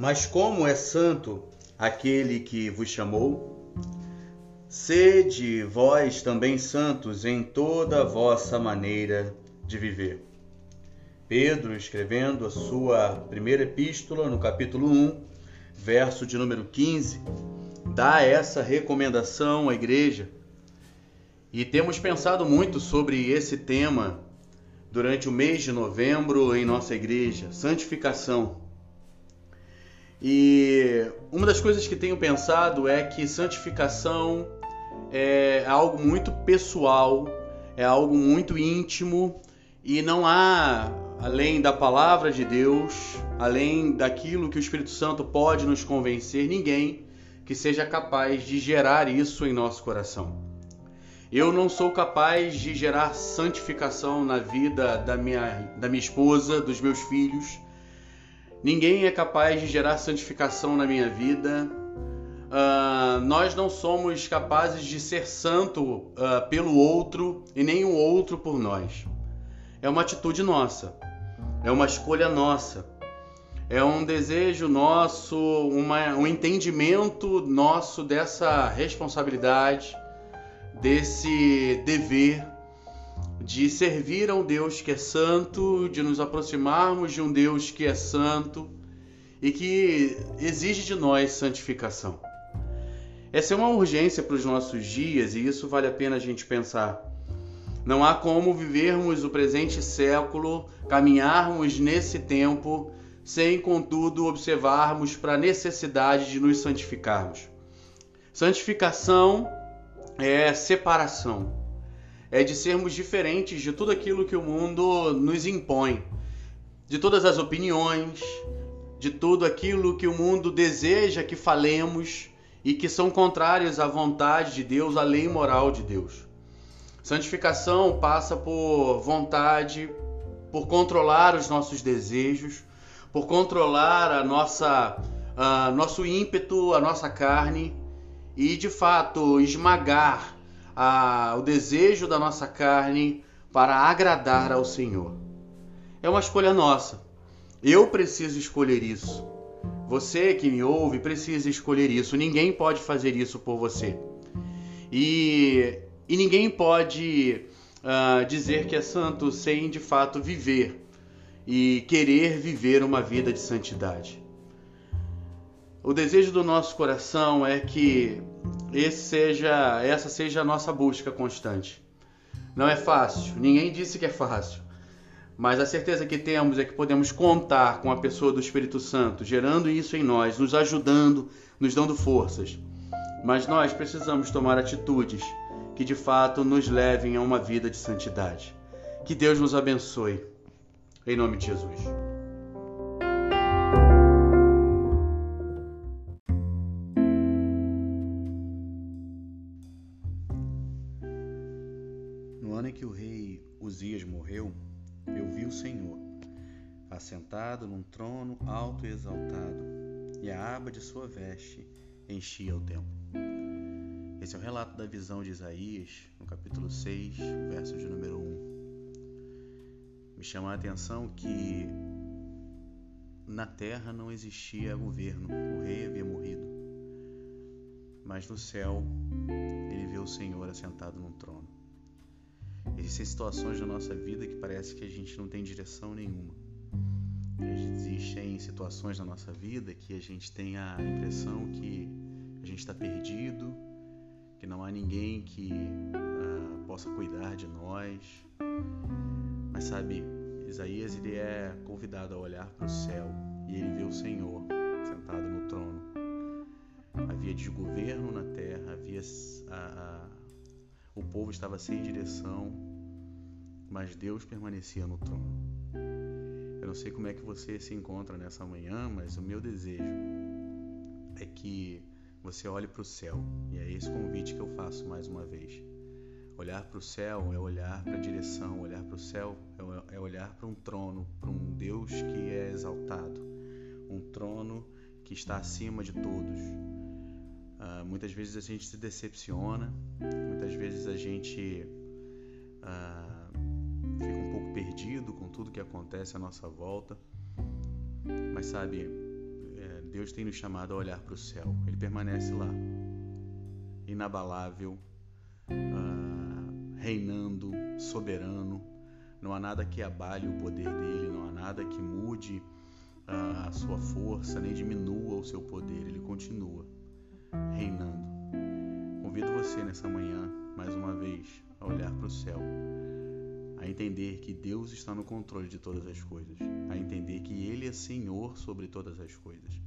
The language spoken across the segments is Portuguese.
Mas como é santo aquele que vos chamou, sede vós também santos em toda a vossa maneira de viver. Pedro, escrevendo a sua primeira epístola, no capítulo 1, verso de número 15, dá essa recomendação à igreja. E temos pensado muito sobre esse tema durante o mês de novembro em nossa igreja, santificação. E uma das coisas que tenho pensado é que santificação é algo muito pessoal, é algo muito íntimo e não há, além da palavra de Deus, além daquilo que o Espírito Santo pode nos convencer, ninguém que seja capaz de gerar isso em nosso coração. Eu não sou capaz de gerar santificação na vida da minha, da minha esposa, dos meus filhos. Ninguém é capaz de gerar santificação na minha vida. Uh, nós não somos capazes de ser santo uh, pelo outro e nem o outro por nós. É uma atitude nossa, é uma escolha nossa é um desejo nosso, uma, um entendimento nosso dessa responsabilidade, desse dever de servir a um Deus que é santo, de nos aproximarmos de um Deus que é santo e que exige de nós santificação. Essa é uma urgência para os nossos dias e isso vale a pena a gente pensar. Não há como vivermos o presente século, caminharmos nesse tempo sem contudo observarmos para a necessidade de nos santificarmos. Santificação é separação, é de sermos diferentes de tudo aquilo que o mundo nos impõe, de todas as opiniões, de tudo aquilo que o mundo deseja que falemos e que são contrárias à vontade de Deus, à lei moral de Deus. Santificação passa por vontade, por controlar os nossos desejos, por controlar a nossa, uh, nosso ímpeto, a nossa carne e de fato esmagar uh, o desejo da nossa carne para agradar ao Senhor. É uma escolha nossa. Eu preciso escolher isso. Você que me ouve precisa escolher isso. Ninguém pode fazer isso por você. E, e ninguém pode uh, dizer que é santo sem de fato viver e querer viver uma vida de santidade. O desejo do nosso coração é que seja, essa seja a nossa busca constante. Não é fácil, ninguém disse que é fácil, mas a certeza que temos é que podemos contar com a pessoa do Espírito Santo, gerando isso em nós, nos ajudando, nos dando forças. Mas nós precisamos tomar atitudes que de fato nos levem a uma vida de santidade. Que Deus nos abençoe. Em nome de Jesus. Num trono alto e exaltado, e a aba de sua veste enchia o templo. Esse é o relato da visão de Isaías, no capítulo 6, verso de número 1 me chama a atenção que na terra não existia governo, o rei havia morrido. Mas no céu ele vê o Senhor assentado num trono. Existem situações na nossa vida que parece que a gente não tem direção nenhuma. Existem situações na nossa vida que a gente tem a impressão que a gente está perdido, que não há ninguém que uh, possa cuidar de nós. Mas sabe, Isaías ele é convidado a olhar para o céu e ele vê o Senhor sentado no trono. Havia desgoverno na terra, havia a, a, o povo estava sem direção, mas Deus permanecia no trono. Não sei como é que você se encontra nessa manhã, mas o meu desejo é que você olhe para o céu. E é esse convite que eu faço mais uma vez. Olhar para o céu é olhar para a direção, olhar para o céu é, é olhar para um trono, para um Deus que é exaltado, um trono que está acima de todos. Uh, muitas vezes a gente se decepciona, muitas vezes a gente uh, fica um perdido com tudo que acontece à nossa volta, mas sabe, é, Deus tem nos chamado a olhar para o céu. Ele permanece lá, inabalável, uh, reinando, soberano. Não há nada que abale o poder dele, não há nada que mude uh, a sua força, nem diminua o seu poder. Ele continua reinando. Convido você nessa manhã, mais uma vez, a olhar para o céu a entender que Deus está no controle de todas as coisas, a entender que Ele é Senhor sobre todas as coisas.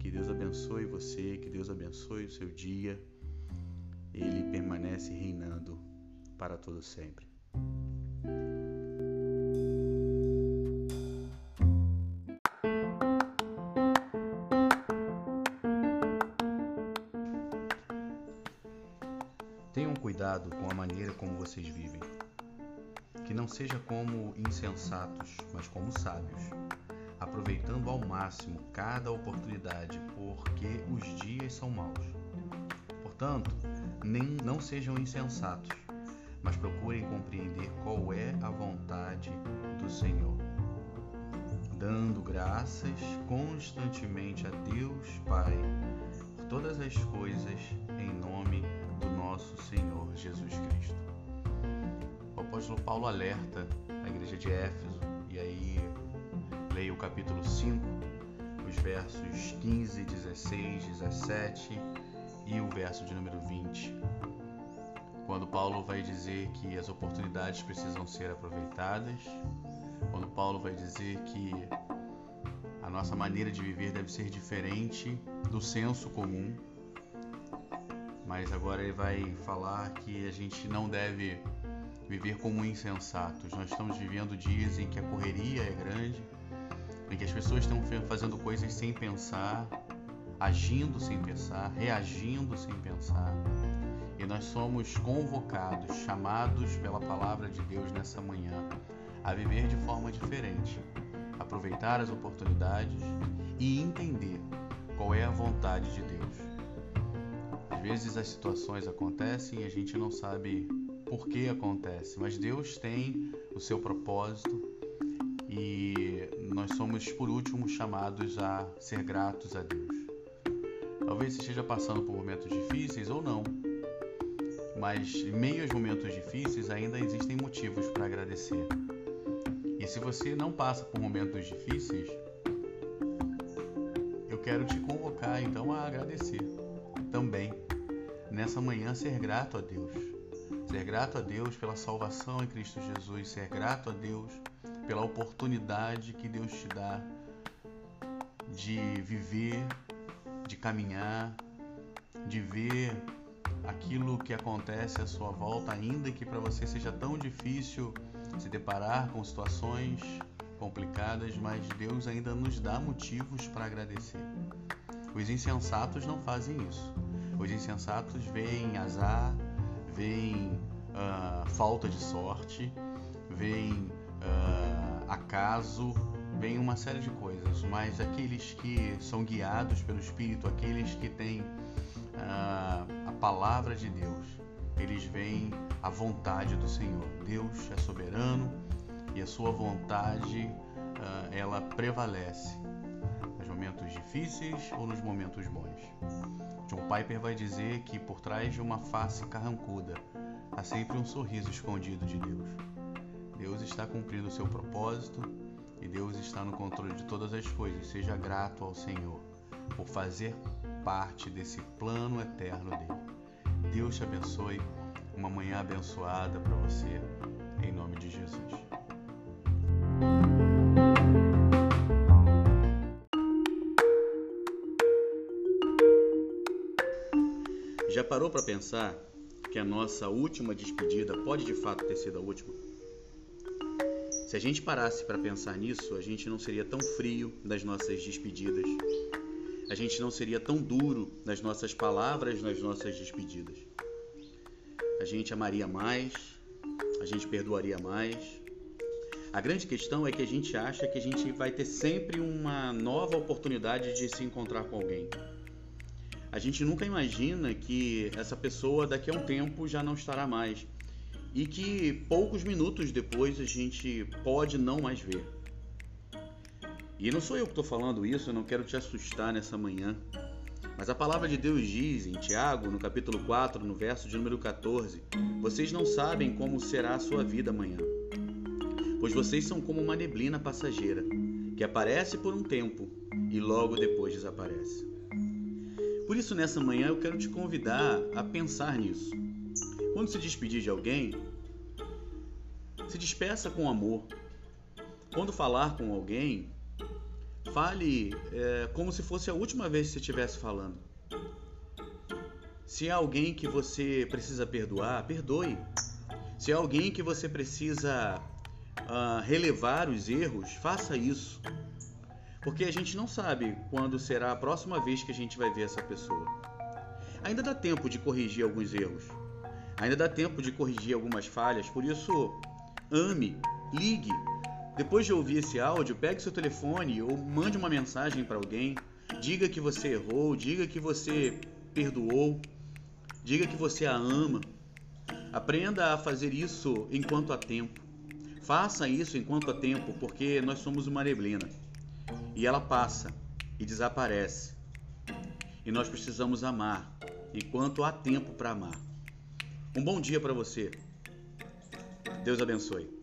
Que Deus abençoe você, que Deus abençoe o seu dia. Ele permanece reinando para todo sempre. Tenham cuidado com a maneira como vocês vivem que não seja como insensatos, mas como sábios, aproveitando ao máximo cada oportunidade, porque os dias são maus. Portanto, nem não sejam insensatos, mas procurem compreender qual é a vontade do Senhor, dando graças constantemente a Deus Pai por todas as coisas em nome do nosso Senhor Jesus Cristo apóstolo Paulo alerta a igreja de Éfeso, e aí leia o capítulo 5, os versos 15, 16, 17 e o verso de número 20. Quando Paulo vai dizer que as oportunidades precisam ser aproveitadas, quando Paulo vai dizer que a nossa maneira de viver deve ser diferente do senso comum, mas agora ele vai falar que a gente não deve viver como insensatos. Nós estamos vivendo dias em que a correria é grande, em que as pessoas estão fazendo coisas sem pensar, agindo sem pensar, reagindo sem pensar. E nós somos convocados, chamados pela palavra de Deus nessa manhã a viver de forma diferente, aproveitar as oportunidades e entender qual é a vontade de Deus. Às vezes as situações acontecem e a gente não sabe por que acontece, mas Deus tem o seu propósito e nós somos, por último, chamados a ser gratos a Deus. Talvez você esteja passando por momentos difíceis ou não, mas em meio aos momentos difíceis ainda existem motivos para agradecer. E se você não passa por momentos difíceis, eu quero te convocar então a agradecer também. Nessa manhã, ser grato a Deus Ser grato a Deus pela salvação em Cristo Jesus, ser grato a Deus pela oportunidade que Deus te dá de viver, de caminhar, de ver aquilo que acontece à sua volta, ainda que para você seja tão difícil se deparar com situações complicadas, mas Deus ainda nos dá motivos para agradecer. Os insensatos não fazem isso. Os insensatos veem azar, vem uh, falta de sorte, vem uh, acaso, vem uma série de coisas, mas aqueles que são guiados pelo Espírito, aqueles que têm uh, a palavra de Deus, eles veem a vontade do Senhor. Deus é soberano e a sua vontade ela prevalece momentos difíceis ou nos momentos bons. John Piper vai dizer que por trás de uma face carrancuda há sempre um sorriso escondido de Deus. Deus está cumprindo o seu propósito e Deus está no controle de todas as coisas. Seja grato ao Senhor por fazer parte desse plano eterno dele. Deus te abençoe. Uma manhã abençoada para você, em nome de Jesus. Já parou para pensar que a nossa última despedida pode de fato ter sido a última? Se a gente parasse para pensar nisso, a gente não seria tão frio nas nossas despedidas. A gente não seria tão duro nas nossas palavras nas nossas despedidas. A gente amaria mais, a gente perdoaria mais. A grande questão é que a gente acha que a gente vai ter sempre uma nova oportunidade de se encontrar com alguém a gente nunca imagina que essa pessoa daqui a um tempo já não estará mais e que poucos minutos depois a gente pode não mais ver. E não sou eu que estou falando isso, eu não quero te assustar nessa manhã. Mas a palavra de Deus diz em Tiago, no capítulo 4, no verso de número 14: Vocês não sabem como será a sua vida amanhã, pois vocês são como uma neblina passageira, que aparece por um tempo e logo depois desaparece. Por isso, nessa manhã, eu quero te convidar a pensar nisso. Quando se despedir de alguém, se despeça com amor. Quando falar com alguém, Fale é, como se fosse a última vez que você estivesse falando. Se é alguém que você precisa perdoar, perdoe. Se é alguém que você precisa uh, relevar os erros, faça isso. Porque a gente não sabe quando será a próxima vez que a gente vai ver essa pessoa. Ainda dá tempo de corrigir alguns erros. Ainda dá tempo de corrigir algumas falhas. Por isso, ame, ligue, depois de ouvir esse áudio, pegue seu telefone ou mande uma mensagem para alguém. Diga que você errou, diga que você perdoou, diga que você a ama. Aprenda a fazer isso enquanto há tempo. Faça isso enquanto há tempo, porque nós somos uma neblina e ela passa e desaparece. E nós precisamos amar enquanto há tempo para amar. Um bom dia para você. Deus abençoe.